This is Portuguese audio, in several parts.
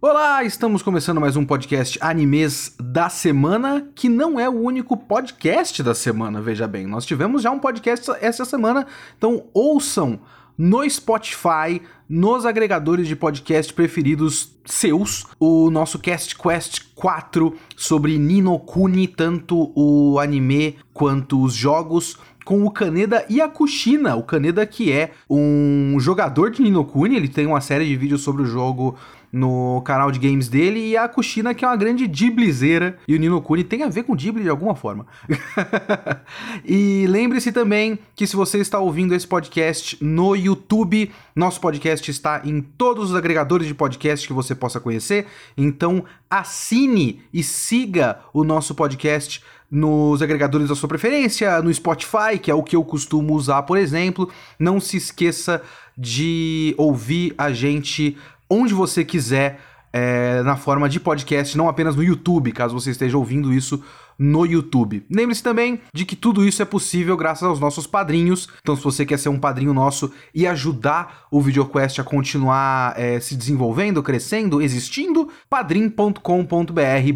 Olá, estamos começando mais um podcast Animes da Semana, que não é o único podcast da semana, veja bem. Nós tivemos já um podcast essa semana, então ouçam no Spotify, nos agregadores de podcast preferidos seus, o nosso Cast Quest 4 sobre Ninokuni, tanto o anime quanto os jogos com o Kaneda e a Kushina. O Kaneda que é um jogador de Ninokuni, ele tem uma série de vídeos sobre o jogo no canal de games dele, e a Kushina, que é uma grande Ghiblizeira, e o Nino Kuni tem a ver com Ghibli de alguma forma. e lembre-se também que se você está ouvindo esse podcast no YouTube, nosso podcast está em todos os agregadores de podcast que você possa conhecer, então assine e siga o nosso podcast nos agregadores da sua preferência, no Spotify, que é o que eu costumo usar, por exemplo. Não se esqueça de ouvir a gente onde você quiser, é, na forma de podcast, não apenas no YouTube, caso você esteja ouvindo isso no YouTube. Lembre-se também de que tudo isso é possível graças aos nossos padrinhos. Então, se você quer ser um padrinho nosso e ajudar o VideoQuest a continuar é, se desenvolvendo, crescendo, existindo, padrim.com.br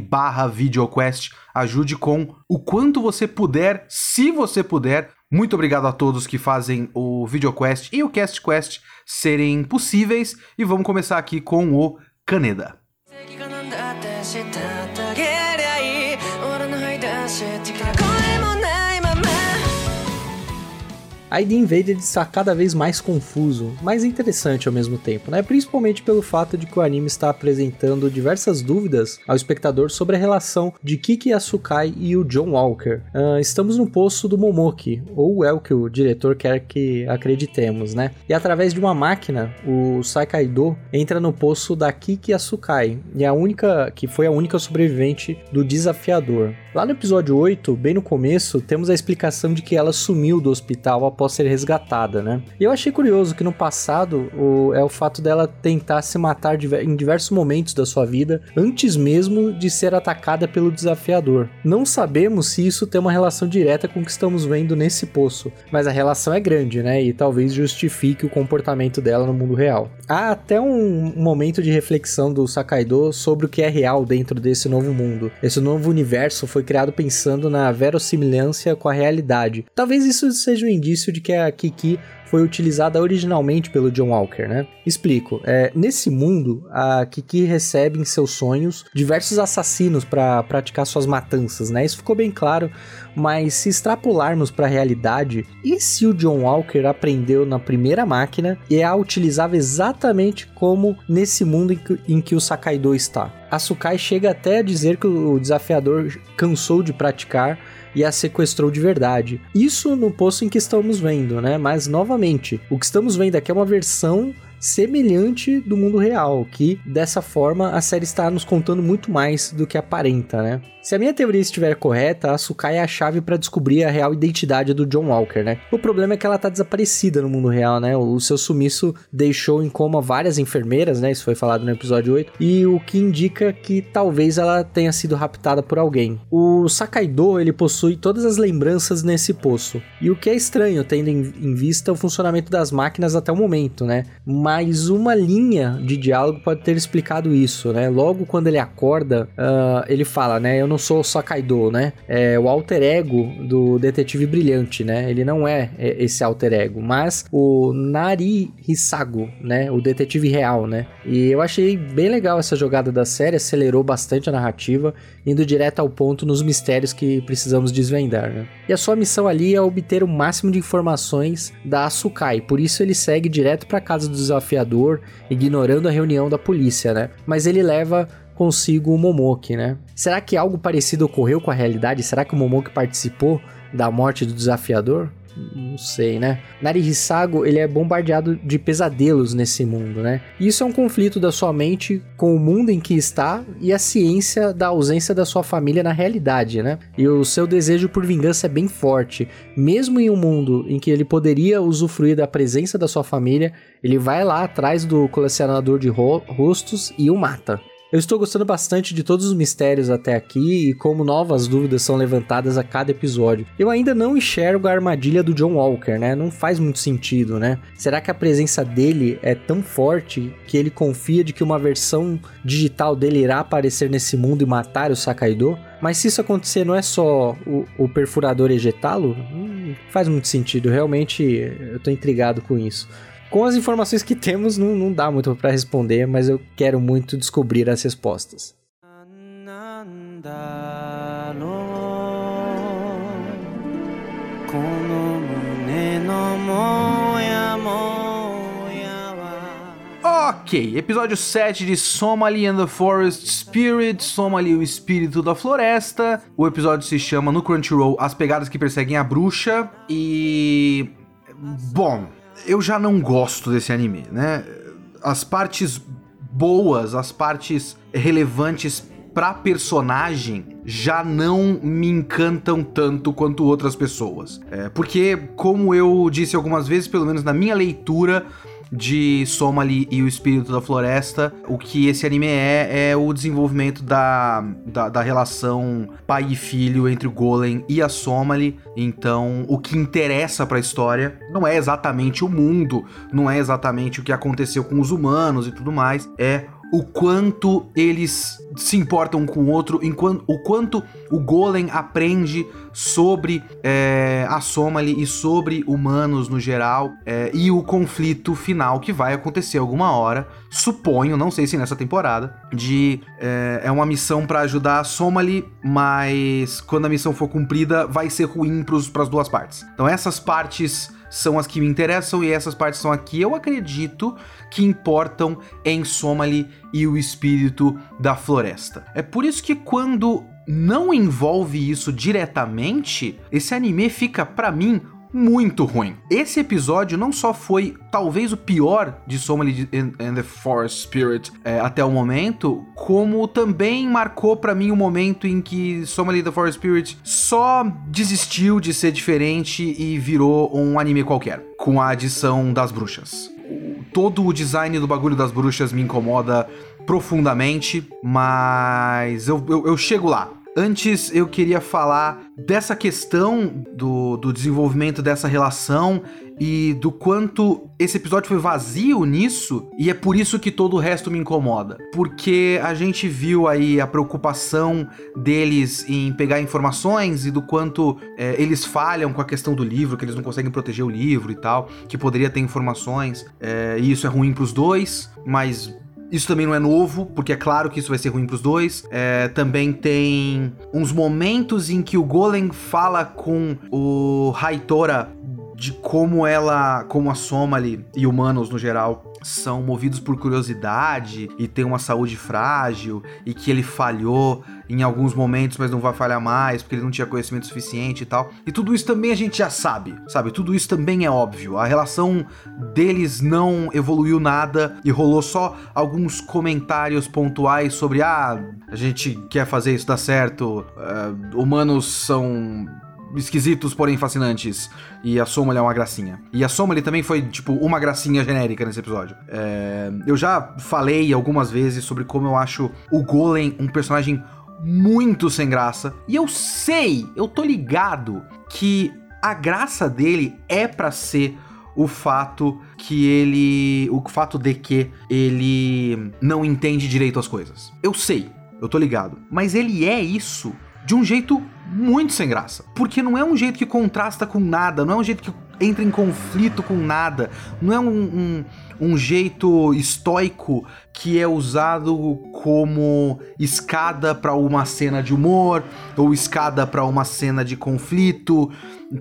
barra VideoQuest. Ajude com o quanto você puder, se você puder. Muito obrigado a todos que fazem o VideoQuest e o CastQuest serem possíveis. E vamos começar aqui com o Caneda. A ID Invaded está cada vez mais confuso, mais interessante ao mesmo tempo, né? Principalmente pelo fato de que o anime está apresentando diversas dúvidas ao espectador sobre a relação de Kiki Asukai e o John Walker. Uh, estamos no poço do Momoki, ou é o que o diretor quer que acreditemos, né? E através de uma máquina, o Saikaido entra no poço da Kiki Asukai, e a única que foi a única sobrevivente do desafiador. Lá no episódio 8, bem no começo, temos a explicação de que ela sumiu do hospital após após ser resgatada, né? E eu achei curioso que no passado o, é o fato dela tentar se matar em diversos momentos da sua vida antes mesmo de ser atacada pelo desafiador. Não sabemos se isso tem uma relação direta com o que estamos vendo nesse poço, mas a relação é grande, né? E talvez justifique o comportamento dela no mundo real. Há até um momento de reflexão do Sakaido sobre o que é real dentro desse novo mundo. Esse novo universo foi criado pensando na verossimilância com a realidade. Talvez isso seja um indício de que a Kiki foi utilizada originalmente pelo John Walker, né? Explico. É, nesse mundo, a Kiki recebe em seus sonhos diversos assassinos para praticar suas matanças, né? Isso ficou bem claro, mas se extrapolarmos para a realidade, e se o John Walker aprendeu na primeira máquina e a utilizava exatamente como nesse mundo em que, em que o Sakaido está? A Sukai chega até a dizer que o desafiador cansou de praticar e a sequestrou de verdade. Isso no poço em que estamos vendo, né? Mas novamente, o que estamos vendo aqui é uma versão semelhante do mundo real, que dessa forma a série está nos contando muito mais do que aparenta, né? Se a minha teoria estiver correta, a Sukai é a chave para descobrir a real identidade do John Walker, né? O problema é que ela tá desaparecida no mundo real, né? O seu sumiço deixou em coma várias enfermeiras, né? Isso foi falado no episódio 8, e o que indica que talvez ela tenha sido raptada por alguém. O Sakaido, ele possui todas as lembranças nesse poço. E o que é estranho, tendo em vista o funcionamento das máquinas até o momento, né? Mas uma linha de diálogo pode ter explicado isso, né? Logo quando ele acorda, uh, ele fala, né? Eu não sou o Sakaido, né? É o alter ego do detetive brilhante, né? Ele não é, é esse alter ego, mas o Nari Hisago, né? O detetive real, né? E eu achei bem legal essa jogada da série, acelerou bastante a narrativa, indo direto ao ponto nos mistérios que precisamos desvendar, né? E a sua missão ali é obter o máximo de informações da Asukai, por isso ele segue direto para casa do desafiador, ignorando a reunião da polícia, né? Mas ele leva consigo o Momoki, né? Será que algo parecido ocorreu com a realidade? Será que o Momoki participou da morte do desafiador? Não sei, né? Narihisago, ele é bombardeado de pesadelos nesse mundo, né? Isso é um conflito da sua mente com o mundo em que está e a ciência da ausência da sua família na realidade, né? E o seu desejo por vingança é bem forte. Mesmo em um mundo em que ele poderia usufruir da presença da sua família, ele vai lá atrás do colecionador de ro rostos e o mata. Eu estou gostando bastante de todos os mistérios até aqui e como novas dúvidas são levantadas a cada episódio. Eu ainda não enxergo a armadilha do John Walker, né? Não faz muito sentido, né? Será que a presença dele é tão forte que ele confia de que uma versão digital dele irá aparecer nesse mundo e matar o Sakaido? Mas se isso acontecer, não é só o, o perfurador ejetá-lo? Hum, faz muito sentido. Realmente, eu tô intrigado com isso. Com as informações que temos, não, não dá muito para responder, mas eu quero muito descobrir as respostas. Ok, episódio 7 de Somali and the Forest Spirit, Somali o espírito da floresta. O episódio se chama no Crunchyroll As Pegadas que Perseguem a Bruxa e... Bom, eu já não gosto desse anime, né? As partes boas, as partes relevantes pra personagem já não me encantam tanto quanto outras pessoas. É, porque, como eu disse algumas vezes, pelo menos na minha leitura, de Somali e o Espírito da Floresta. O que esse anime é, é o desenvolvimento da, da, da relação pai e filho entre o Golem e a Somali. Então, o que interessa para a história não é exatamente o mundo, não é exatamente o que aconteceu com os humanos e tudo mais, é o quanto eles se importam com o outro, o quanto o Golem aprende sobre é, a Somali e sobre humanos no geral, é, e o conflito final que vai acontecer alguma hora, suponho, não sei se nessa temporada, de é, é uma missão para ajudar a Somali, mas quando a missão for cumprida vai ser ruim para as duas partes. Então essas partes são as que me interessam e essas partes são aqui, eu acredito, que importam em Somali e o espírito da floresta. É por isso que quando não envolve isso diretamente, esse anime fica para mim muito ruim. Esse episódio não só foi talvez o pior de Somali and the Forest Spirit é, até o momento, como também marcou para mim o momento em que Somali the Forest Spirit só desistiu de ser diferente e virou um anime qualquer, com a adição das bruxas. Todo o design do bagulho das bruxas me incomoda profundamente, mas eu, eu, eu chego lá. Antes eu queria falar dessa questão do, do desenvolvimento dessa relação e do quanto esse episódio foi vazio nisso, e é por isso que todo o resto me incomoda. Porque a gente viu aí a preocupação deles em pegar informações e do quanto é, eles falham com a questão do livro, que eles não conseguem proteger o livro e tal, que poderia ter informações, é, e isso é ruim pros dois, mas isso também não é novo, porque é claro que isso vai ser ruim pros dois. É, também tem uns momentos em que o Golem fala com o Raitora de como ela, como a Somali e humanos no geral são movidos por curiosidade e tem uma saúde frágil e que ele falhou em alguns momentos, mas não vai falhar mais porque ele não tinha conhecimento suficiente e tal. E tudo isso também a gente já sabe, sabe? Tudo isso também é óbvio. A relação deles não evoluiu nada e rolou só alguns comentários pontuais sobre ah, a gente quer fazer isso dar certo, uh, humanos são esquisitos, porém fascinantes. E a Somali é uma gracinha. E a Somali também foi, tipo, uma gracinha genérica nesse episódio. É... Eu já falei algumas vezes sobre como eu acho o Golem um personagem muito sem graça. E eu sei, eu tô ligado que a graça dele é para ser o fato que ele. O fato de que ele não entende direito as coisas. Eu sei, eu tô ligado. Mas ele é isso de um jeito muito sem graça. Porque não é um jeito que contrasta com nada, não é um jeito que entra em conflito com nada, não é um, um, um jeito estoico que é usado como escada para uma cena de humor ou escada para uma cena de conflito.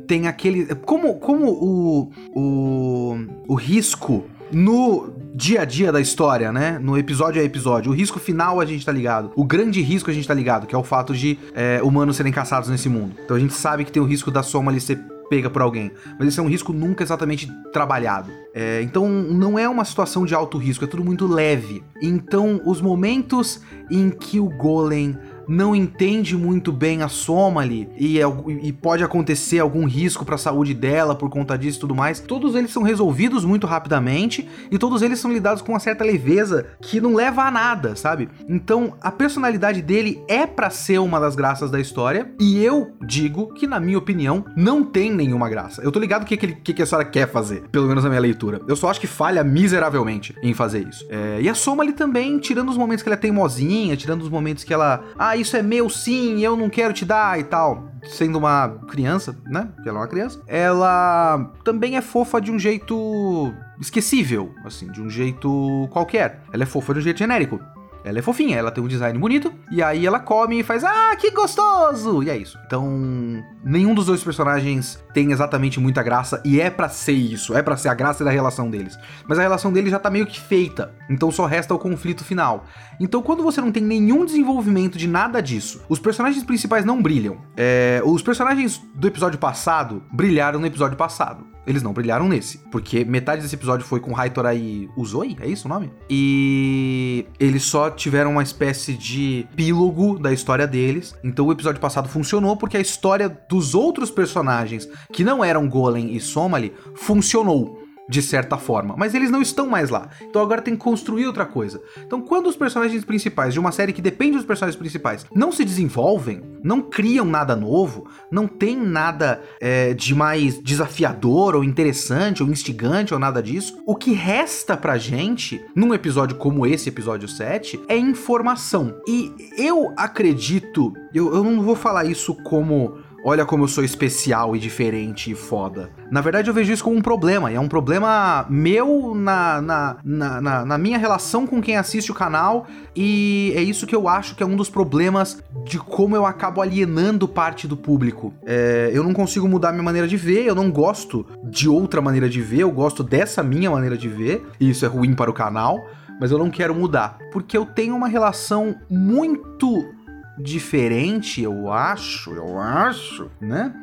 Tem aquele. Como, como o, o, o risco no dia a dia da história, né? No episódio a episódio. O risco final a gente tá ligado. O grande risco a gente tá ligado, que é o fato de é, humanos serem caçados nesse mundo. Então a gente sabe que tem o risco da soma ali ser pega por alguém. Mas esse é um risco nunca exatamente trabalhado. É, então não é uma situação de alto risco, é tudo muito leve. Então os momentos em que o Golem não entende muito bem a Somali e, e pode acontecer algum risco para a saúde dela por conta disso e tudo mais. Todos eles são resolvidos muito rapidamente e todos eles são lidados com uma certa leveza que não leva a nada, sabe? Então, a personalidade dele é para ser uma das graças da história e eu digo que na minha opinião não tem nenhuma graça. Eu tô ligado o que, que, que a história quer fazer, pelo menos na minha leitura. Eu só acho que falha miseravelmente em fazer isso. É, e a Somali também, tirando os momentos que ela é teimosinha, tirando os momentos que ela, ah, isso é meu sim, eu não quero te dar e tal, sendo uma criança, né? Que ela é uma criança, ela também é fofa de um jeito esquecível, assim, de um jeito qualquer. Ela é fofa de um jeito genérico. Ela é fofinha, ela tem um design bonito, e aí ela come e faz, ah, que gostoso! E é isso. Então, nenhum dos dois personagens tem exatamente muita graça, e é para ser isso, é para ser a graça da relação deles. Mas a relação deles já tá meio que feita, então só resta o conflito final. Então, quando você não tem nenhum desenvolvimento de nada disso, os personagens principais não brilham. É, os personagens do episódio passado brilharam no episódio passado. Eles não brilharam nesse, porque metade desse episódio foi com Raitora e Uzoi, é isso o nome? E eles só tiveram uma espécie de epílogo da história deles. Então o episódio passado funcionou porque a história dos outros personagens que não eram Golem e Somali funcionou de certa forma, mas eles não estão mais lá. Então agora tem que construir outra coisa. Então quando os personagens principais de uma série que depende dos personagens principais não se desenvolvem, não criam nada novo, não tem nada é, de mais desafiador ou interessante ou instigante ou nada disso, o que resta pra gente num episódio como esse episódio 7 é informação. E eu acredito, eu, eu não vou falar isso como olha como eu sou especial e diferente e foda. Na verdade, eu vejo isso como um problema, e é um problema meu na, na, na, na, minha relação com quem assiste o canal, e é isso que eu acho que é um dos problemas de como eu acabo alienando parte do público. É, eu não consigo mudar minha maneira de ver, eu não gosto de outra maneira de ver, eu gosto dessa minha maneira de ver, e isso é ruim para o canal, mas eu não quero mudar, porque eu tenho uma relação muito diferente, eu acho, eu acho, né?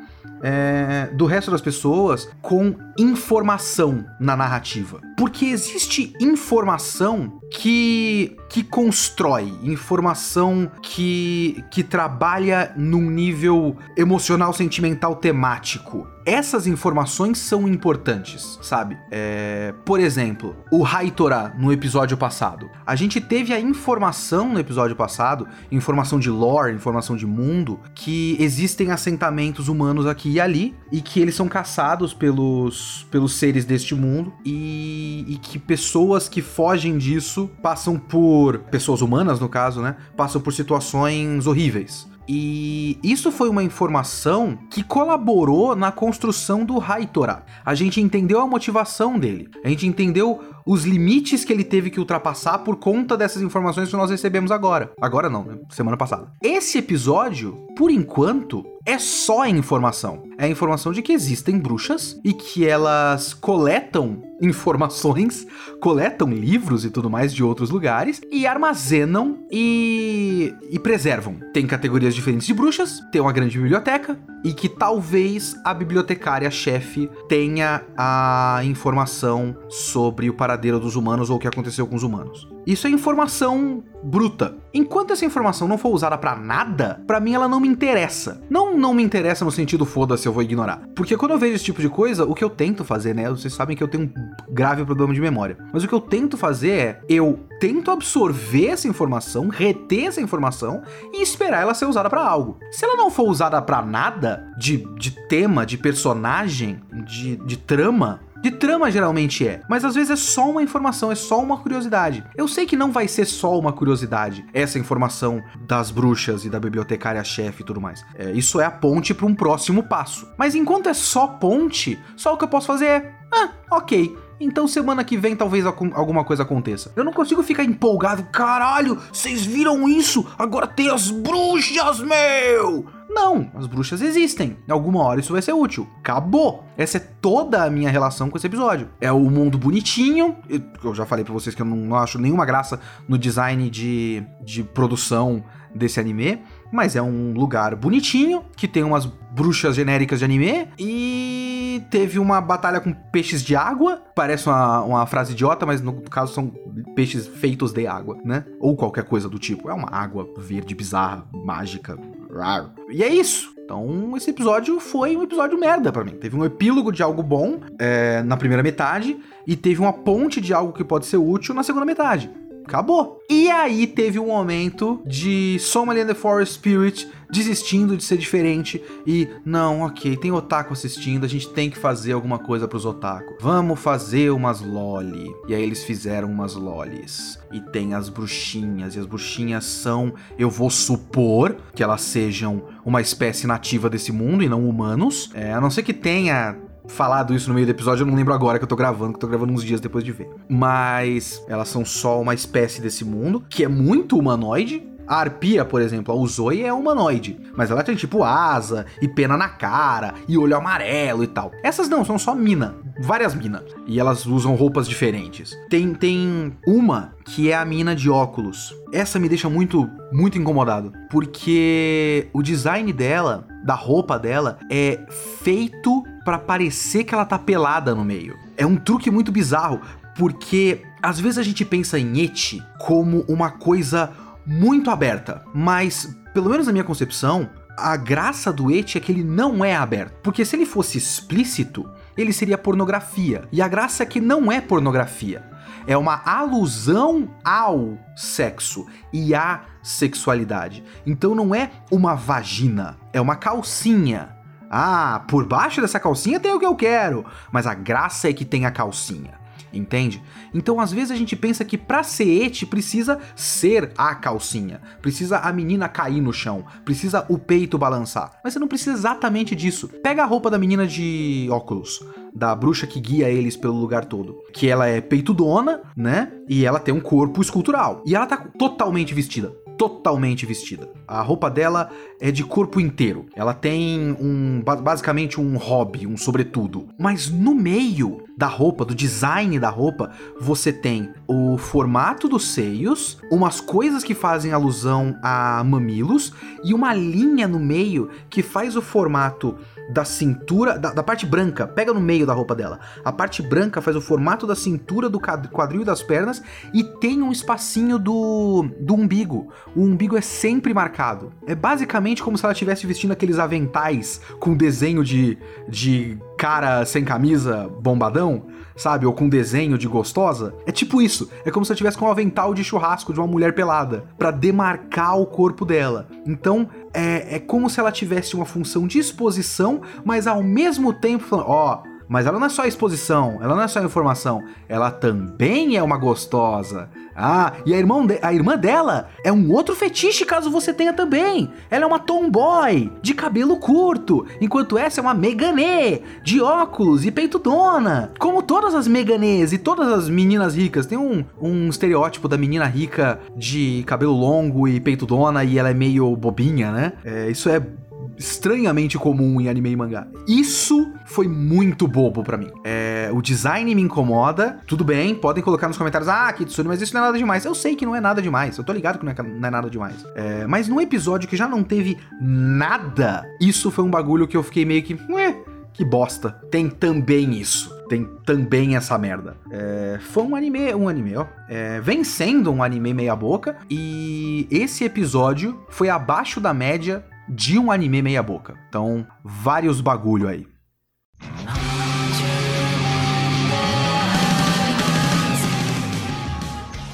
É, do resto das pessoas com informação na narrativa. Porque existe informação que, que constrói, informação que, que trabalha num nível emocional, sentimental, temático essas informações são importantes, sabe? É, por exemplo, o Haitora no episódio passado. A gente teve a informação no episódio passado, informação de lore, informação de mundo, que existem assentamentos humanos aqui e ali e que eles são caçados pelos, pelos seres deste mundo e, e que pessoas que fogem disso passam por pessoas humanas no caso, né? Passam por situações horríveis. E isso foi uma informação que colaborou na construção do Haitora. A gente entendeu a motivação dele, a gente entendeu os limites que ele teve que ultrapassar por conta dessas informações que nós recebemos agora. Agora não, né? semana passada. Esse episódio, por enquanto, é só informação. É a informação de que existem bruxas e que elas coletam informações, coletam livros e tudo mais de outros lugares e armazenam e, e preservam. Tem categorias diferentes de bruxas, tem uma grande biblioteca e que talvez a bibliotecária-chefe tenha a informação sobre o paradeiro dos humanos ou o que aconteceu com os humanos. Isso é informação bruta. Enquanto essa informação não for usada para nada, para mim ela não me interessa. Não não me interessa no sentido foda-se, eu vou ignorar. Porque quando eu vejo esse tipo de coisa, o que eu tento fazer, né? Vocês sabem que eu tenho um grave problema de memória. Mas o que eu tento fazer é eu tento absorver essa informação, reter essa informação e esperar ela ser usada para algo. Se ela não for usada para nada, de, de tema, de personagem, de, de trama, de trama geralmente é, mas às vezes é só uma informação, é só uma curiosidade. Eu sei que não vai ser só uma curiosidade, essa informação das bruxas e da bibliotecária-chefe e tudo mais. É, isso é a ponte para um próximo passo. Mas enquanto é só ponte, só o que eu posso fazer é. Ah, ok. Então semana que vem talvez alguma coisa aconteça. Eu não consigo ficar empolgado. Caralho, vocês viram isso? Agora tem as bruxas, meu! Não, as bruxas existem. Em alguma hora isso vai ser útil. Acabou. Essa é toda a minha relação com esse episódio. É o mundo bonitinho. Eu já falei para vocês que eu não acho nenhuma graça no design de, de produção desse anime. Mas é um lugar bonitinho, que tem umas bruxas genéricas de anime. E teve uma batalha com peixes de água. Parece uma, uma frase idiota, mas no caso são peixes feitos de água, né? Ou qualquer coisa do tipo. É uma água verde bizarra, mágica. Rar. E é isso. Então, esse episódio foi um episódio merda para mim. Teve um epílogo de algo bom é, na primeira metade e teve uma ponte de algo que pode ser útil na segunda metade acabou. E aí teve um momento de Somali and the Forest Spirit desistindo de ser diferente e não, ok, tem otaku assistindo, a gente tem que fazer alguma coisa pros otaku. Vamos fazer umas loli. E aí eles fizeram umas lolis. E tem as bruxinhas, e as bruxinhas são, eu vou supor que elas sejam uma espécie nativa desse mundo e não humanos. É, a não ser que tenha falado isso no meio do episódio, eu não lembro agora que eu tô gravando, que eu tô gravando uns dias depois de ver. Mas elas são só uma espécie desse mundo, que é muito humanoide, a arpia, por exemplo, a Uzoi é humanoide, mas ela tem tipo asa e pena na cara e olho amarelo e tal. Essas não, são só mina, várias minas. E elas usam roupas diferentes. Tem, tem uma que é a mina de óculos. Essa me deixa muito, muito incomodado, porque o design dela, da roupa dela, é feito para parecer que ela tá pelada no meio. É um truque muito bizarro, porque às vezes a gente pensa em eti como uma coisa muito aberta, mas pelo menos na minha concepção, a graça do eti é que ele não é aberto. Porque se ele fosse explícito, ele seria pornografia. E a graça é que não é pornografia. É uma alusão ao sexo e à sexualidade. Então não é uma vagina, é uma calcinha. Ah, por baixo dessa calcinha tem o que eu quero, mas a graça é que tem a calcinha entende? Então às vezes a gente pensa que pra ser ete precisa ser a calcinha, precisa a menina cair no chão, precisa o peito balançar. Mas você não precisa exatamente disso. Pega a roupa da menina de óculos, da bruxa que guia eles pelo lugar todo, que ela é peitudona, né? E ela tem um corpo escultural. E ela tá totalmente vestida totalmente vestida. A roupa dela é de corpo inteiro. Ela tem um basicamente um hobby, um sobretudo. Mas no meio da roupa, do design da roupa, você tem o formato dos seios, umas coisas que fazem alusão a mamilos e uma linha no meio que faz o formato da cintura, da, da, parte branca, pega no meio da roupa dela. A parte branca faz o formato da cintura, do quadril das pernas e tem um espacinho do, do umbigo. O umbigo é sempre marcado. É basicamente como se ela estivesse vestindo aqueles aventais com desenho de, de cara sem camisa bombadão sabe? Ou com desenho de gostosa. É tipo isso. É como se ela tivesse com um avental de churrasco de uma mulher pelada para demarcar o corpo dela. Então, é, é como se ela tivesse uma função de exposição, mas ao mesmo tempo falando, ó, oh, mas ela não é só exposição, ela não é só informação, ela também é uma gostosa. Ah, e a, irmã de, a irmã dela é um outro fetiche caso você tenha também. Ela é uma tomboy, de cabelo curto, enquanto essa é uma meganê, de óculos e peito dona. Como todas as meganês e todas as meninas ricas, tem um, um estereótipo da menina rica de cabelo longo e peito dona e ela é meio bobinha, né? É, isso é estranhamente comum em anime e mangá. Isso foi muito bobo para mim. É, o design me incomoda. Tudo bem, podem colocar nos comentários, ah, Kitsune, mas isso não é nada demais. Eu sei que não é nada demais. Eu tô ligado que não é, não é nada demais. É, mas num episódio que já não teve nada, isso foi um bagulho que eu fiquei meio que, ué, que bosta. Tem também isso. Tem também essa merda. É, foi um anime, um anime, ó. É, vem sendo um anime meia boca. E esse episódio foi abaixo da média de um anime meia boca. Então, vários bagulho aí.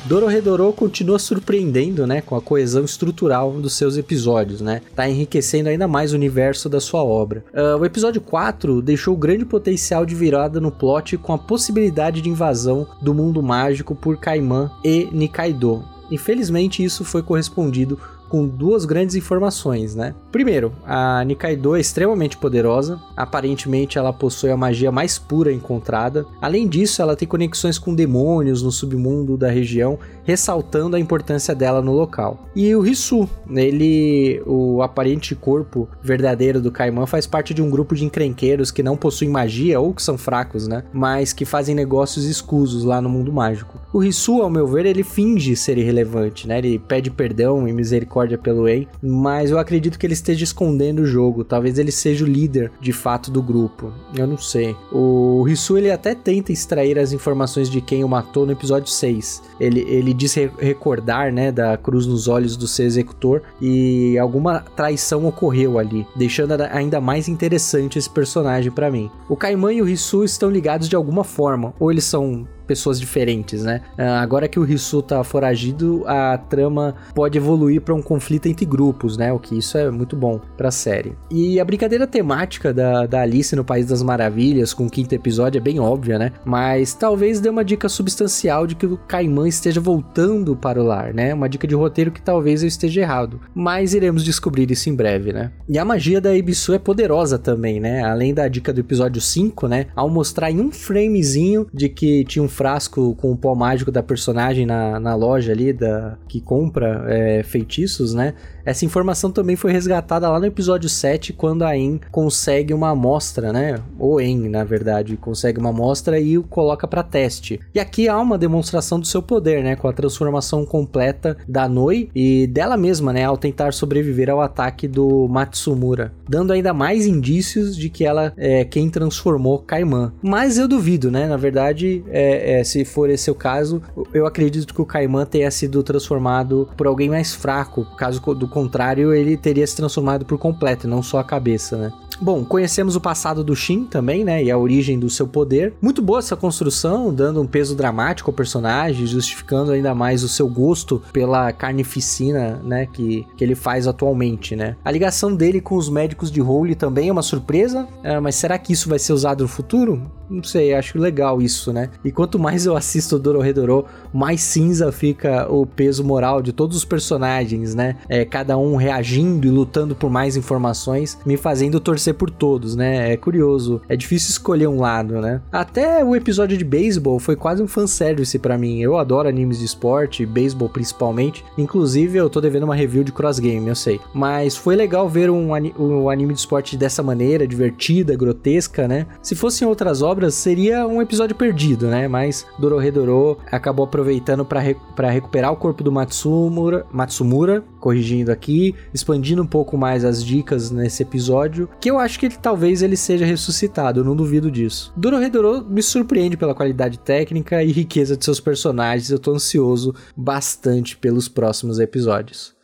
Dororedoro continua surpreendendo, né, com a coesão estrutural dos seus episódios, né? Tá enriquecendo ainda mais o universo da sua obra. Uh, o episódio 4 deixou grande potencial de virada no plot com a possibilidade de invasão do mundo mágico por Kaiman e Nikaido. Infelizmente, isso foi correspondido com duas grandes informações, né? Primeiro, a Nikaido é extremamente poderosa, aparentemente ela possui a magia mais pura encontrada. Além disso, ela tem conexões com demônios no submundo da região, ressaltando a importância dela no local. E o Hisu, ele, o aparente corpo verdadeiro do Kaiman, faz parte de um grupo de encrenqueiros que não possuem magia ou que são fracos, né? Mas que fazem negócios escusos lá no mundo mágico. O Hisu, ao meu ver, ele finge ser irrelevante, né? Ele pede perdão e misericórdia discórdia pelo Ei, mas eu acredito que ele esteja escondendo o jogo. Talvez ele seja o líder de fato do grupo. Eu não sei. O Risu ele até tenta extrair as informações de quem o matou no episódio 6. Ele, ele diz recordar, né, da cruz nos olhos do seu executor e alguma traição ocorreu ali, deixando ainda mais interessante esse personagem para mim. O Kaiman e o Risu estão ligados de alguma forma, ou eles são pessoas diferentes, né? Ah, agora que o Risu tá foragido, a trama pode evoluir para um conflito entre grupos, né? O que isso é muito bom pra série. E a brincadeira temática da, da Alice no País das Maravilhas, com o quinto episódio, é bem óbvia, né? Mas talvez dê uma dica substancial de que o Caimã esteja voltando para o lar, né? Uma dica de roteiro que talvez eu esteja errado. Mas iremos descobrir isso em breve, né? E a magia da Ibisu é poderosa também, né? Além da dica do episódio 5, né? Ao mostrar em um framezinho de que tinha um frasco com o pó mágico da personagem na, na loja ali, da, que compra é, feitiços, né? Essa informação também foi resgatada lá no episódio 7, quando a En consegue uma amostra, né? Ou En, na verdade, consegue uma amostra e o coloca para teste. E aqui há uma demonstração do seu poder, né? Com a transformação completa da Noi e dela mesma, né? Ao tentar sobreviver ao ataque do Matsumura, dando ainda mais indícios de que ela é quem transformou Kaiman. Mas eu duvido, né? Na verdade, é, é, se for esse o caso, eu acredito que o Kaiman tenha sido transformado por alguém mais fraco, caso do contrário, ele teria se transformado por completo, não só a cabeça, né? Bom, conhecemos o passado do Shin também, né? E a origem do seu poder. Muito boa essa construção, dando um peso dramático ao personagem, justificando ainda mais o seu gosto pela carnificina, né? Que, que ele faz atualmente, né? A ligação dele com os médicos de Holy também é uma surpresa, é, mas será que isso vai ser usado no futuro? Não sei, acho legal isso, né? E quanto mais eu assisto Dororedoro, mais cinza fica o peso moral de todos os personagens, né? É, cada um reagindo e lutando por mais informações, me fazendo torcer por todos, né? É curioso. É difícil escolher um lado, né? Até o episódio de beisebol foi quase um fanservice para mim. Eu adoro animes de esporte, beisebol principalmente. Inclusive, eu tô devendo uma review de cross game, eu sei. Mas foi legal ver um, um anime de esporte dessa maneira, divertida, grotesca, né? Se fossem outras obras, obras seria um episódio perdido, né? Mas Dororedoro acabou aproveitando para re recuperar o corpo do Matsumura, Matsumura, corrigindo aqui, expandindo um pouco mais as dicas nesse episódio, que eu acho que ele, talvez ele seja ressuscitado, eu não duvido disso. Dororedoro me surpreende pela qualidade técnica e riqueza de seus personagens, eu tô ansioso bastante pelos próximos episódios.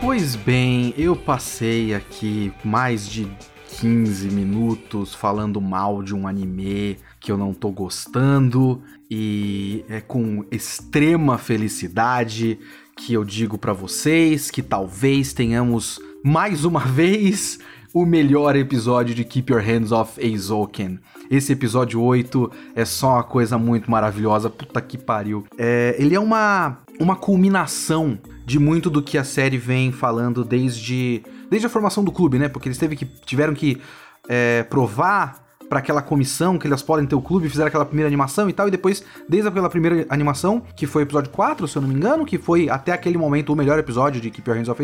Pois bem, eu passei aqui mais de 15 minutos falando mal de um anime que eu não tô gostando e é com extrema felicidade que eu digo para vocês que talvez tenhamos mais uma vez o melhor episódio de Keep Your Hands Off Eizouken. Esse episódio 8 é só uma coisa muito maravilhosa, puta que pariu. É, ele é uma, uma culminação de muito do que a série vem falando desde, desde a formação do clube, né? Porque eles teve que, tiveram que é, provar para aquela comissão que eles podem ter o clube, fizeram aquela primeira animação e tal, e depois, desde aquela primeira animação, que foi o episódio 4, se eu não me engano, que foi até aquele momento o melhor episódio de Keep Your Hands Off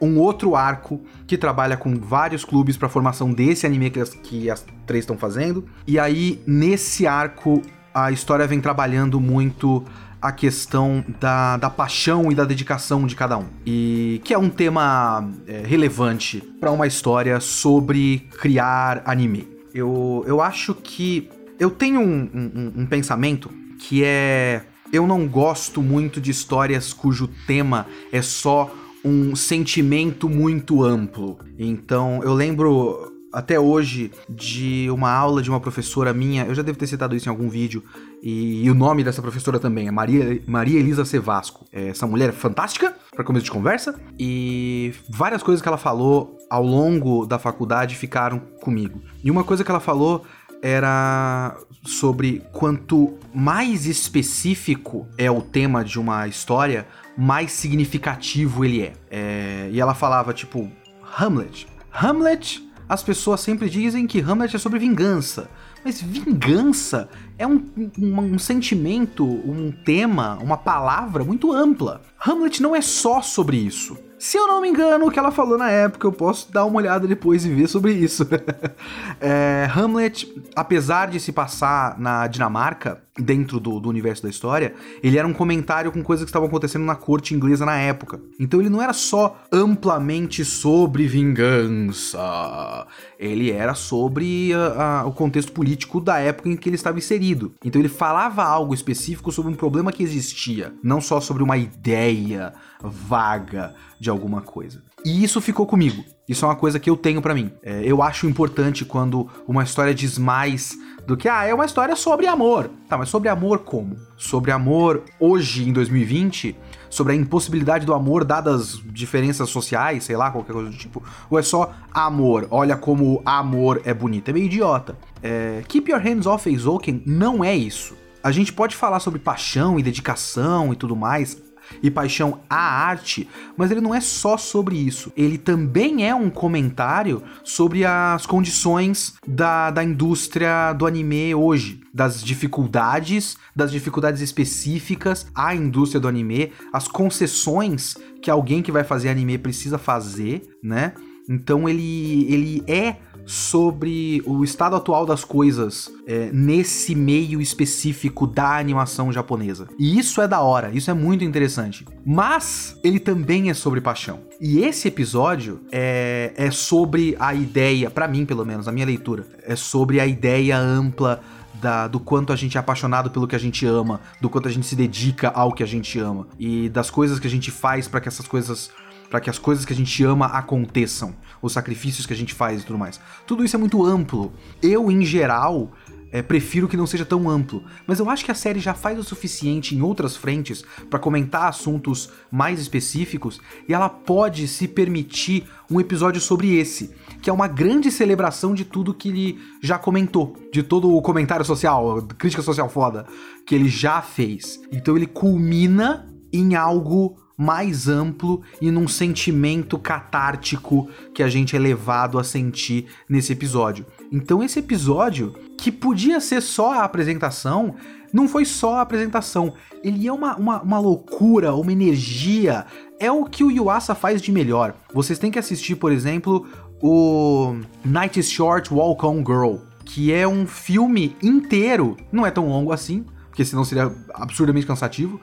um outro arco que trabalha com vários clubes para formação desse anime que as, que as três estão fazendo. E aí, nesse arco, a história vem trabalhando muito a questão da, da paixão e da dedicação de cada um. E que é um tema é, relevante para uma história sobre criar anime. Eu, eu acho que eu tenho um, um, um pensamento que é. Eu não gosto muito de histórias cujo tema é só um sentimento muito amplo. Então, eu lembro até hoje de uma aula de uma professora minha, eu já devo ter citado isso em algum vídeo, e, e o nome dessa professora também é Maria, Maria Elisa Sevasco. É, essa mulher é fantástica, para começo de conversa, e várias coisas que ela falou ao longo da faculdade ficaram comigo. E uma coisa que ela falou era sobre quanto mais específico é o tema de uma história, mais significativo ele é. é e ela falava, tipo, Hamlet. Hamlet as pessoas sempre dizem que Hamlet é sobre vingança. Mas vingança é um, um, um, sentimento, um tema, uma palavra muito ampla. Hamlet não é só sobre isso. Se eu não me engano, o que ela falou na época, eu posso dar uma olhada depois e ver sobre isso. é, Hamlet, apesar de se passar na Dinamarca, dentro do, do, universo da história, ele era um comentário com coisas que estavam acontecendo na corte inglesa na época. Então ele não era só amplamente sobre vingança, ele era sobre uh, uh, o contexto político da época em que ele estava inserido. Então ele falava algo específico sobre um problema que existia, não só sobre uma ideia vaga de alguma coisa. E isso ficou comigo. Isso é uma coisa que eu tenho para mim. É, eu acho importante quando uma história diz mais do que, ah, é uma história sobre amor. Tá, mas sobre amor como? Sobre amor hoje, em 2020? Sobre a impossibilidade do amor dadas diferenças sociais, sei lá, qualquer coisa do tipo? Ou é só amor? Olha como amor é bonito. É meio idiota. É, Keep Your Hands Off Aizouken não é isso. A gente pode falar sobre paixão e dedicação e tudo mais, e paixão à arte, mas ele não é só sobre isso. Ele também é um comentário sobre as condições da, da indústria do anime hoje, das dificuldades, das dificuldades específicas à indústria do anime, as concessões que alguém que vai fazer anime precisa fazer, né? Então ele, ele é sobre o estado atual das coisas é, nesse meio específico da animação japonesa. E isso é da hora, isso é muito interessante. Mas ele também é sobre paixão. E esse episódio é, é sobre a ideia, para mim pelo menos, a minha leitura, é sobre a ideia ampla da, do quanto a gente é apaixonado pelo que a gente ama, do quanto a gente se dedica ao que a gente ama e das coisas que a gente faz para que essas coisas para que as coisas que a gente ama aconteçam, os sacrifícios que a gente faz e tudo mais. Tudo isso é muito amplo. Eu, em geral, é, prefiro que não seja tão amplo, mas eu acho que a série já faz o suficiente em outras frentes para comentar assuntos mais específicos e ela pode se permitir um episódio sobre esse, que é uma grande celebração de tudo que ele já comentou, de todo o comentário social, crítica social foda que ele já fez. Então ele culmina em algo mais amplo e num sentimento catártico que a gente é levado a sentir nesse episódio. Então, esse episódio, que podia ser só a apresentação, não foi só a apresentação. Ele é uma, uma, uma loucura, uma energia. É o que o Yuasa faz de melhor. Vocês têm que assistir, por exemplo, o Night is Short Walk On Girl, que é um filme inteiro. Não é tão longo assim, porque senão seria absurdamente cansativo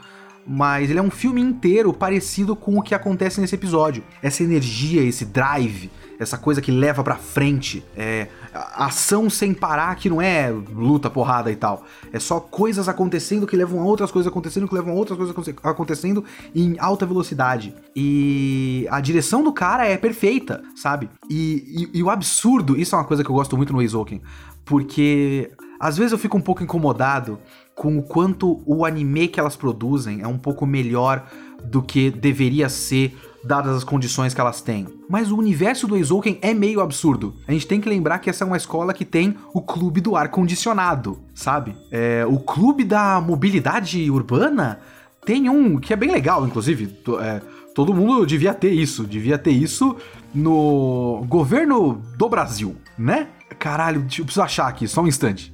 mas ele é um filme inteiro parecido com o que acontece nesse episódio. Essa energia, esse drive, essa coisa que leva pra frente, é ação sem parar que não é luta, porrada e tal. É só coisas acontecendo que levam a outras coisas acontecendo, que levam a outras coisas acontecendo em alta velocidade. E a direção do cara é perfeita, sabe? E, e, e o absurdo, isso é uma coisa que eu gosto muito no Eizouken, porque às vezes eu fico um pouco incomodado com o quanto o anime que elas produzem é um pouco melhor do que deveria ser dadas as condições que elas têm. Mas o universo do Eizouken é meio absurdo. A gente tem que lembrar que essa é uma escola que tem o clube do ar condicionado, sabe? É, o clube da mobilidade urbana tem um que é bem legal, inclusive. É, todo mundo devia ter isso, devia ter isso no governo do Brasil, né? Caralho, eu preciso achar aqui, só um instante.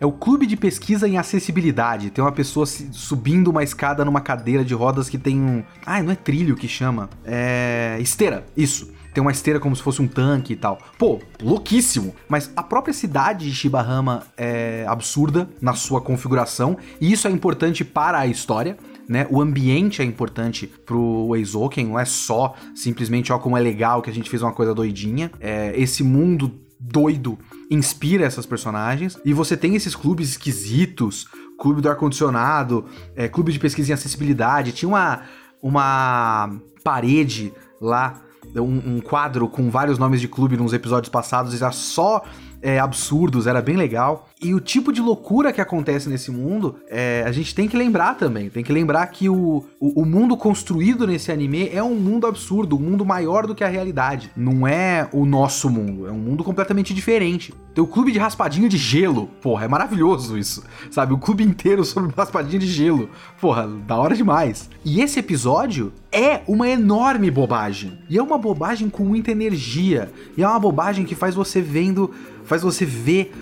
É o Clube de Pesquisa em Acessibilidade. Tem uma pessoa subindo uma escada numa cadeira de rodas que tem um. Ah, não é trilho que chama. É. Esteira, isso. Tem uma esteira como se fosse um tanque e tal. Pô, louquíssimo! Mas a própria cidade de Shibahama é absurda na sua configuração, e isso é importante para a história. Né? O ambiente é importante pro Eizouken, não é só simplesmente ó como é legal que a gente fez uma coisa doidinha. É, esse mundo doido inspira essas personagens. E você tem esses clubes esquisitos, clube do ar-condicionado, é, clube de pesquisa em acessibilidade. Tinha uma, uma parede lá, um, um quadro com vários nomes de clube nos episódios passados, era só é, absurdos, era bem legal. E o tipo de loucura que acontece nesse mundo, é, a gente tem que lembrar também. Tem que lembrar que o, o, o, mundo construído nesse anime é um mundo absurdo, um mundo maior do que a realidade. Não é o nosso mundo, é um mundo completamente diferente. Tem o clube de raspadinha de gelo. Porra, é maravilhoso isso. Sabe? O clube inteiro sobre raspadinha de gelo. Porra, da hora demais. E esse episódio é uma enorme bobagem. E é uma bobagem com muita energia. E é uma bobagem que faz você vendo. Faz você ver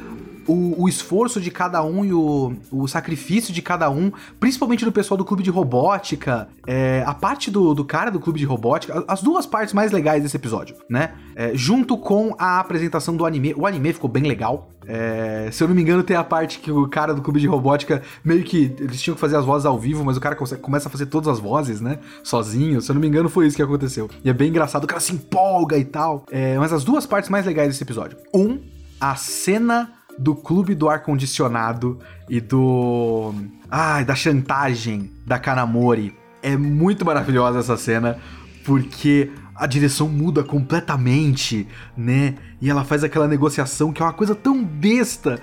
o, o esforço de cada um e o, o sacrifício de cada um, principalmente do pessoal do clube de robótica, é, a parte do, do cara do clube de robótica, as duas partes mais legais desse episódio, né? É, junto com a apresentação do anime. O anime ficou bem legal. É, se eu não me engano, tem a parte que o cara do clube de robótica meio que eles tinham que fazer as vozes ao vivo, mas o cara começa a fazer todas as vozes, né? Sozinho. Se eu não me engano, foi isso que aconteceu. E é bem engraçado, o cara se empolga e tal. É, mas as duas partes mais legais desse episódio. Um, a cena do clube do ar-condicionado e do. Ai, da chantagem da Kanamori. É muito maravilhosa essa cena, porque a direção muda completamente, né? E ela faz aquela negociação que é uma coisa tão besta,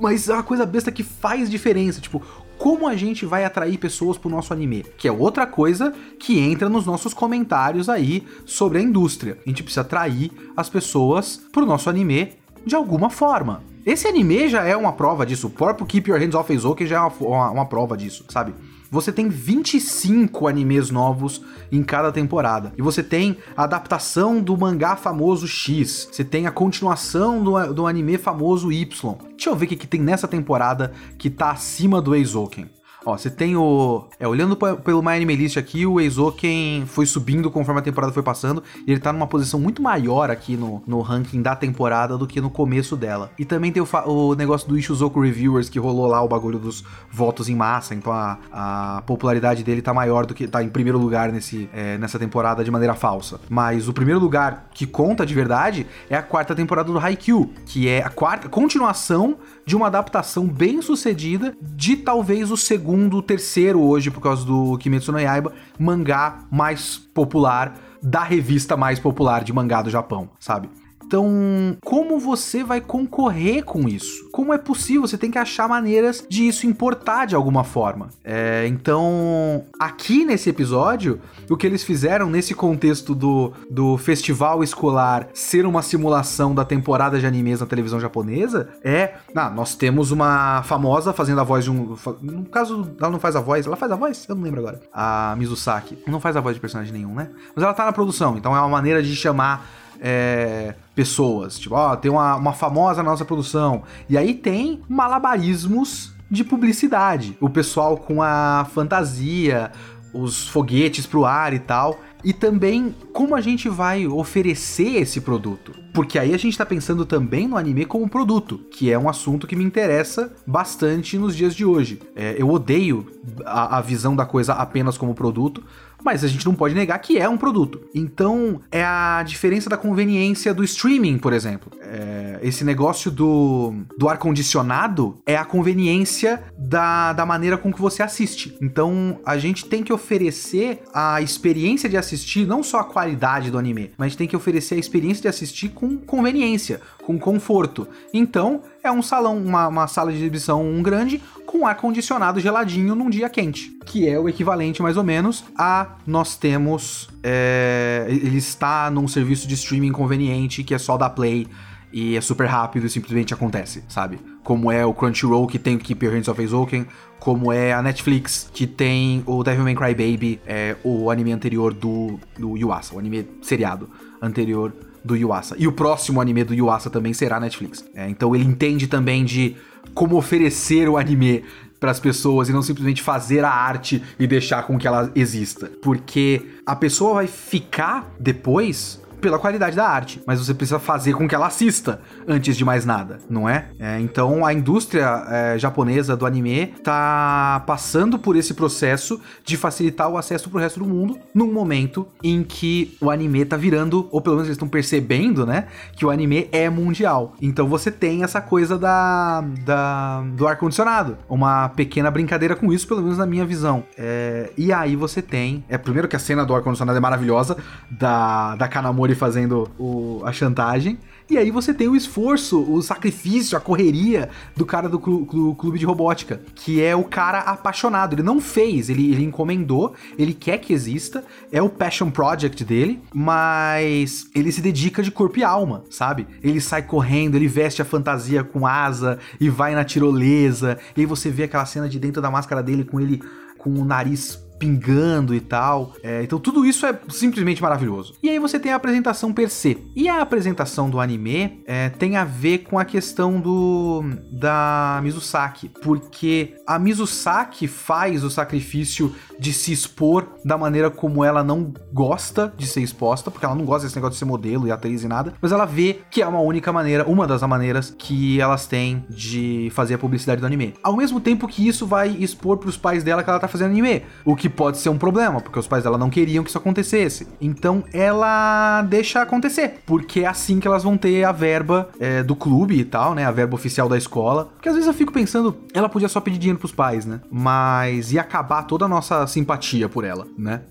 mas é uma coisa besta que faz diferença. Tipo, como a gente vai atrair pessoas pro nosso anime? Que é outra coisa que entra nos nossos comentários aí sobre a indústria. A gente precisa atrair as pessoas pro nosso anime de alguma forma. Esse anime já é uma prova disso. O próprio Keep Your Hands Off Eizouken já é uma, uma, uma prova disso, sabe? Você tem 25 animes novos em cada temporada. E você tem a adaptação do mangá famoso X. Você tem a continuação do, do anime famoso Y. Deixa eu ver o que, que tem nessa temporada que tá acima do Eizouken. Ó, você tem o. É, olhando pelo My Anime List aqui, o Eizouken foi subindo conforme a temporada foi passando. E ele tá numa posição muito maior aqui no, no ranking da temporada do que no começo dela. E também tem o, o negócio do Ishuzoku Reviewers, que rolou lá o bagulho dos votos em massa. Então a, a popularidade dele tá maior do que. tá em primeiro lugar nesse, é, nessa temporada de maneira falsa. Mas o primeiro lugar que conta de verdade é a quarta temporada do Haikyuu, que é a quarta continuação de uma adaptação bem sucedida de talvez o segundo, terceiro hoje, por causa do Kimetsu no Yaiba, mangá mais popular da revista mais popular de mangá do Japão, sabe? Então, como você vai concorrer com isso? Como é possível? Você tem que achar maneiras de isso importar de alguma forma. É, então, aqui nesse episódio, o que eles fizeram nesse contexto do, do festival escolar ser uma simulação da temporada de animes na televisão japonesa é. Ah, nós temos uma famosa fazendo a voz de um. No caso, ela não faz a voz. Ela faz a voz? Eu não lembro agora. A Mizusaki. Não faz a voz de personagem nenhum, né? Mas ela tá na produção, então é uma maneira de chamar é, pessoas. Tipo, ó, tem uma, uma famosa na nossa produção. E aí tem malabarismos de publicidade. O pessoal com a fantasia, os foguetes pro ar e tal. E também como a gente vai oferecer esse produto. Porque aí a gente tá pensando também no anime como produto, que é um assunto que me interessa bastante nos dias de hoje. É, eu odeio a, a visão da coisa apenas como produto, mas a gente não pode negar que é um produto. Então, é a diferença da conveniência do streaming, por exemplo. É, esse negócio do, do ar-condicionado é a conveniência da, da maneira com que você assiste. Então, a gente tem que oferecer a experiência de assistir, não só a qualidade do anime, mas a gente tem que oferecer a experiência de assistir com conveniência, com conforto. Então, é um salão, uma, uma sala de exibição um grande, com ar condicionado geladinho num dia quente, que é o equivalente mais ou menos a nós temos. É, ele está num serviço de streaming conveniente que é só da Play e é super rápido e simplesmente acontece, sabe? Como é o Crunchyroll que tem o Keep Your Hands Off Eizouken, como é a Netflix que tem o Devilman Crybaby, é, o anime anterior do, do Yuasa, o anime seriado anterior do Yuasa. E o próximo anime do Yuasa também será Netflix. É, então ele entende também de como oferecer o anime para as pessoas e não simplesmente fazer a arte e deixar com que ela exista. Porque a pessoa vai ficar depois pela qualidade da arte, mas você precisa fazer com que ela assista antes de mais nada, não é? é então a indústria é, japonesa do anime tá passando por esse processo de facilitar o acesso pro resto do mundo num momento em que o anime tá virando, ou pelo menos eles estão percebendo, né, que o anime é mundial. Então você tem essa coisa da, da do ar condicionado, uma pequena brincadeira com isso, pelo menos na minha visão. É, e aí você tem, é primeiro que a cena do ar condicionado é maravilhosa da da Kanamori Mori fazendo o, a chantagem. E aí você tem o esforço, o sacrifício, a correria do cara do, clu, clube de robótica, que é o cara apaixonado. Ele não fez, ele, ele encomendou, ele quer que exista, é o passion project dele, mas ele se dedica de corpo e alma, sabe? Ele sai correndo, ele veste a fantasia com asa e vai na tirolesa, e aí você vê aquela cena de dentro da máscara dele com ele com o nariz pingando e tal. É, então tudo isso é simplesmente maravilhoso. E aí você tem a apresentação per se. E a apresentação do anime é, tem a ver com a questão do da Mizusaki, porque a Mizusaki faz o sacrifício de se expor da maneira como ela não gosta de ser exposta, porque ela não gosta desse negócio de ser modelo e atriz e nada, mas ela vê que é uma única maneira, uma das maneiras que elas têm de fazer a publicidade do anime. Ao mesmo tempo que isso vai expor para os pais dela que ela tá fazendo anime, o que pode ser um problema, porque os pais dela não queriam que isso acontecesse. Então ela deixa acontecer, porque é assim que elas vão ter a verba é, do clube e tal, né? A verba oficial da escola. Porque às vezes eu fico pensando, ela podia só pedir dinheiro pros pais, né? Mas ia acabar toda a nossa simpatia por ela, né?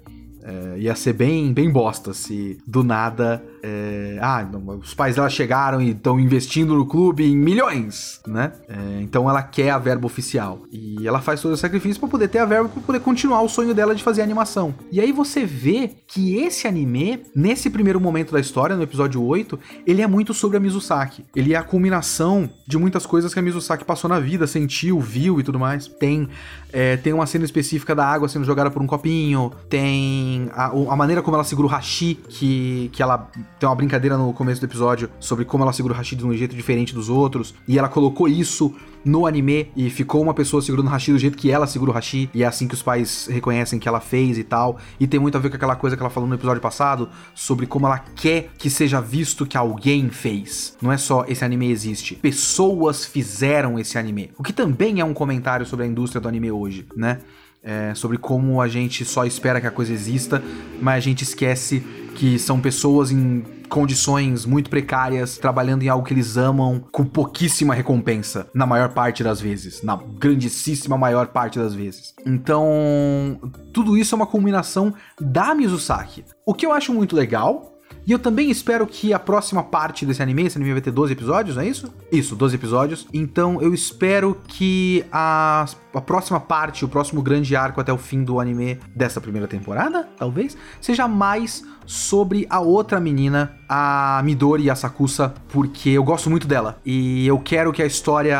É, ia ser bem, bem bosta se do nada é, ah, os pais dela chegaram e estão investindo no clube em milhões, né? É, então ela quer a verba oficial. E ela faz todo o sacrifício para poder ter a verba para poder continuar o sonho dela de fazer animação. E aí você vê que esse anime, nesse primeiro momento da história, no episódio 8, ele é muito sobre a Mizusaki. Ele é a culminação de muitas coisas que a Mizusaki passou na vida, sentiu, viu e tudo mais. Tem, é, tem uma cena específica da água sendo jogada por um copinho, tem a, a maneira como ela segura o hashi, que, que ela tem uma brincadeira no começo do episódio sobre como ela segura o hashi de um jeito diferente dos outros, e ela colocou isso no anime e ficou uma pessoa segurando o hashi do jeito que ela segura o hashi, e é assim que os pais reconhecem que ela fez e tal. E tem muito a ver com aquela coisa que ela falou no episódio passado sobre como ela quer que seja visto que alguém fez. Não é só esse anime existe, pessoas fizeram esse anime. O que também é um comentário sobre a indústria do anime hoje, né? É, sobre como a gente só espera que a coisa exista, mas a gente esquece que são pessoas em condições muito precárias, trabalhando em algo que eles amam, com pouquíssima recompensa, na maior parte das vezes, na grandíssima maior parte das vezes. Então, tudo isso é uma combinação da Mizusaki. O que eu acho muito legal e eu também espero que a próxima parte desse anime, esse anime vai ter 12 episódios, não é isso? Isso, 12 episódios. Então eu espero que a, a próxima parte, o próximo grande arco até o fim do anime dessa primeira temporada, talvez, seja mais sobre a outra menina, a Midori Asakusa, porque eu gosto muito dela e eu quero que a história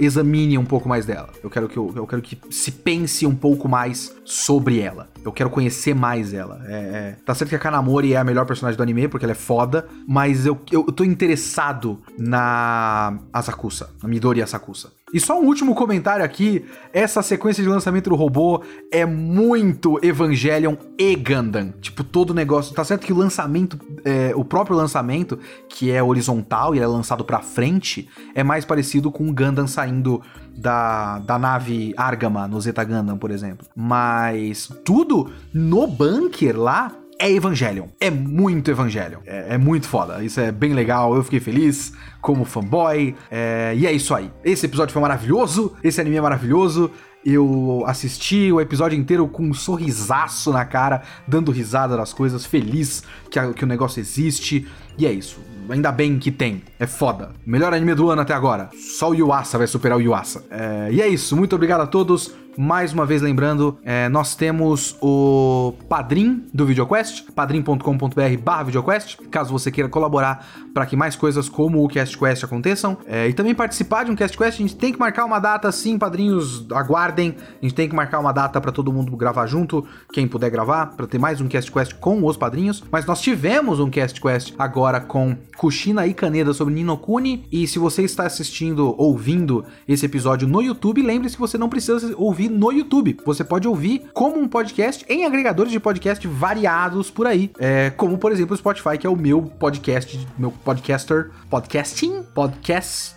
examine um pouco mais dela. Eu quero que eu, eu quero que se pense um pouco mais sobre ela. Eu quero conhecer mais ela. É, é... Tá certo que a Kanamori é a melhor personagem do anime, porque ela é foda, mas eu, eu, eu tô interessado na Asakusa, na Midori Asakusa. E só um último comentário aqui: essa sequência de lançamento do robô é muito Evangelion e Gundam. Tipo, todo o negócio. Tá certo que o lançamento, é, o próprio lançamento, que é horizontal e é lançado pra frente, é mais parecido com o Gundam saindo da, da nave Argama no Zeta Gundam, por exemplo. Mas tudo no bunker lá é Evangelion. É muito Evangelion. É, é, muito foda. Isso é bem legal. Eu fiquei feliz como fanboy. É, e é isso aí. Esse episódio foi maravilhoso. Esse anime é maravilhoso. Eu assisti o episódio inteiro com um sorrisaço na cara, dando risada das coisas, feliz que, a, que o negócio existe. E é isso. Ainda bem que tem. É foda. Melhor anime do ano até agora. Só o Yuasa vai superar o Yuasa. É, e é isso. Muito obrigado a todos. Mais uma vez lembrando, é, nós temos o Padrim do VideoQuest, padrim.com.br barra VideoQuest, caso você queira colaborar para que mais coisas como o CastQuest aconteçam. É, e também participar de um CastQuest, a gente tem que marcar uma data sim, padrinhos, aguardem. A gente tem que marcar uma data para todo mundo gravar junto, quem puder gravar, para ter mais um CastQuest com os padrinhos. Mas nós tivemos um CastQuest agora com Kushina e Kaneda sobre Ninokuni. E se você está assistindo, ouvindo esse episódio no YouTube, lembre-se que você não precisa ouvir no YouTube. Você pode ouvir como um podcast em agregadores de podcast variados por aí. É, como, por exemplo, o Spotify, que é o meu podcast, meu podcaster, podcasting, podcast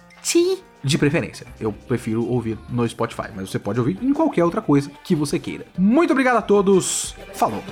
de preferência. Eu prefiro ouvir no Spotify, mas você pode ouvir em qualquer outra coisa que você queira. Muito obrigado a todos. Falou.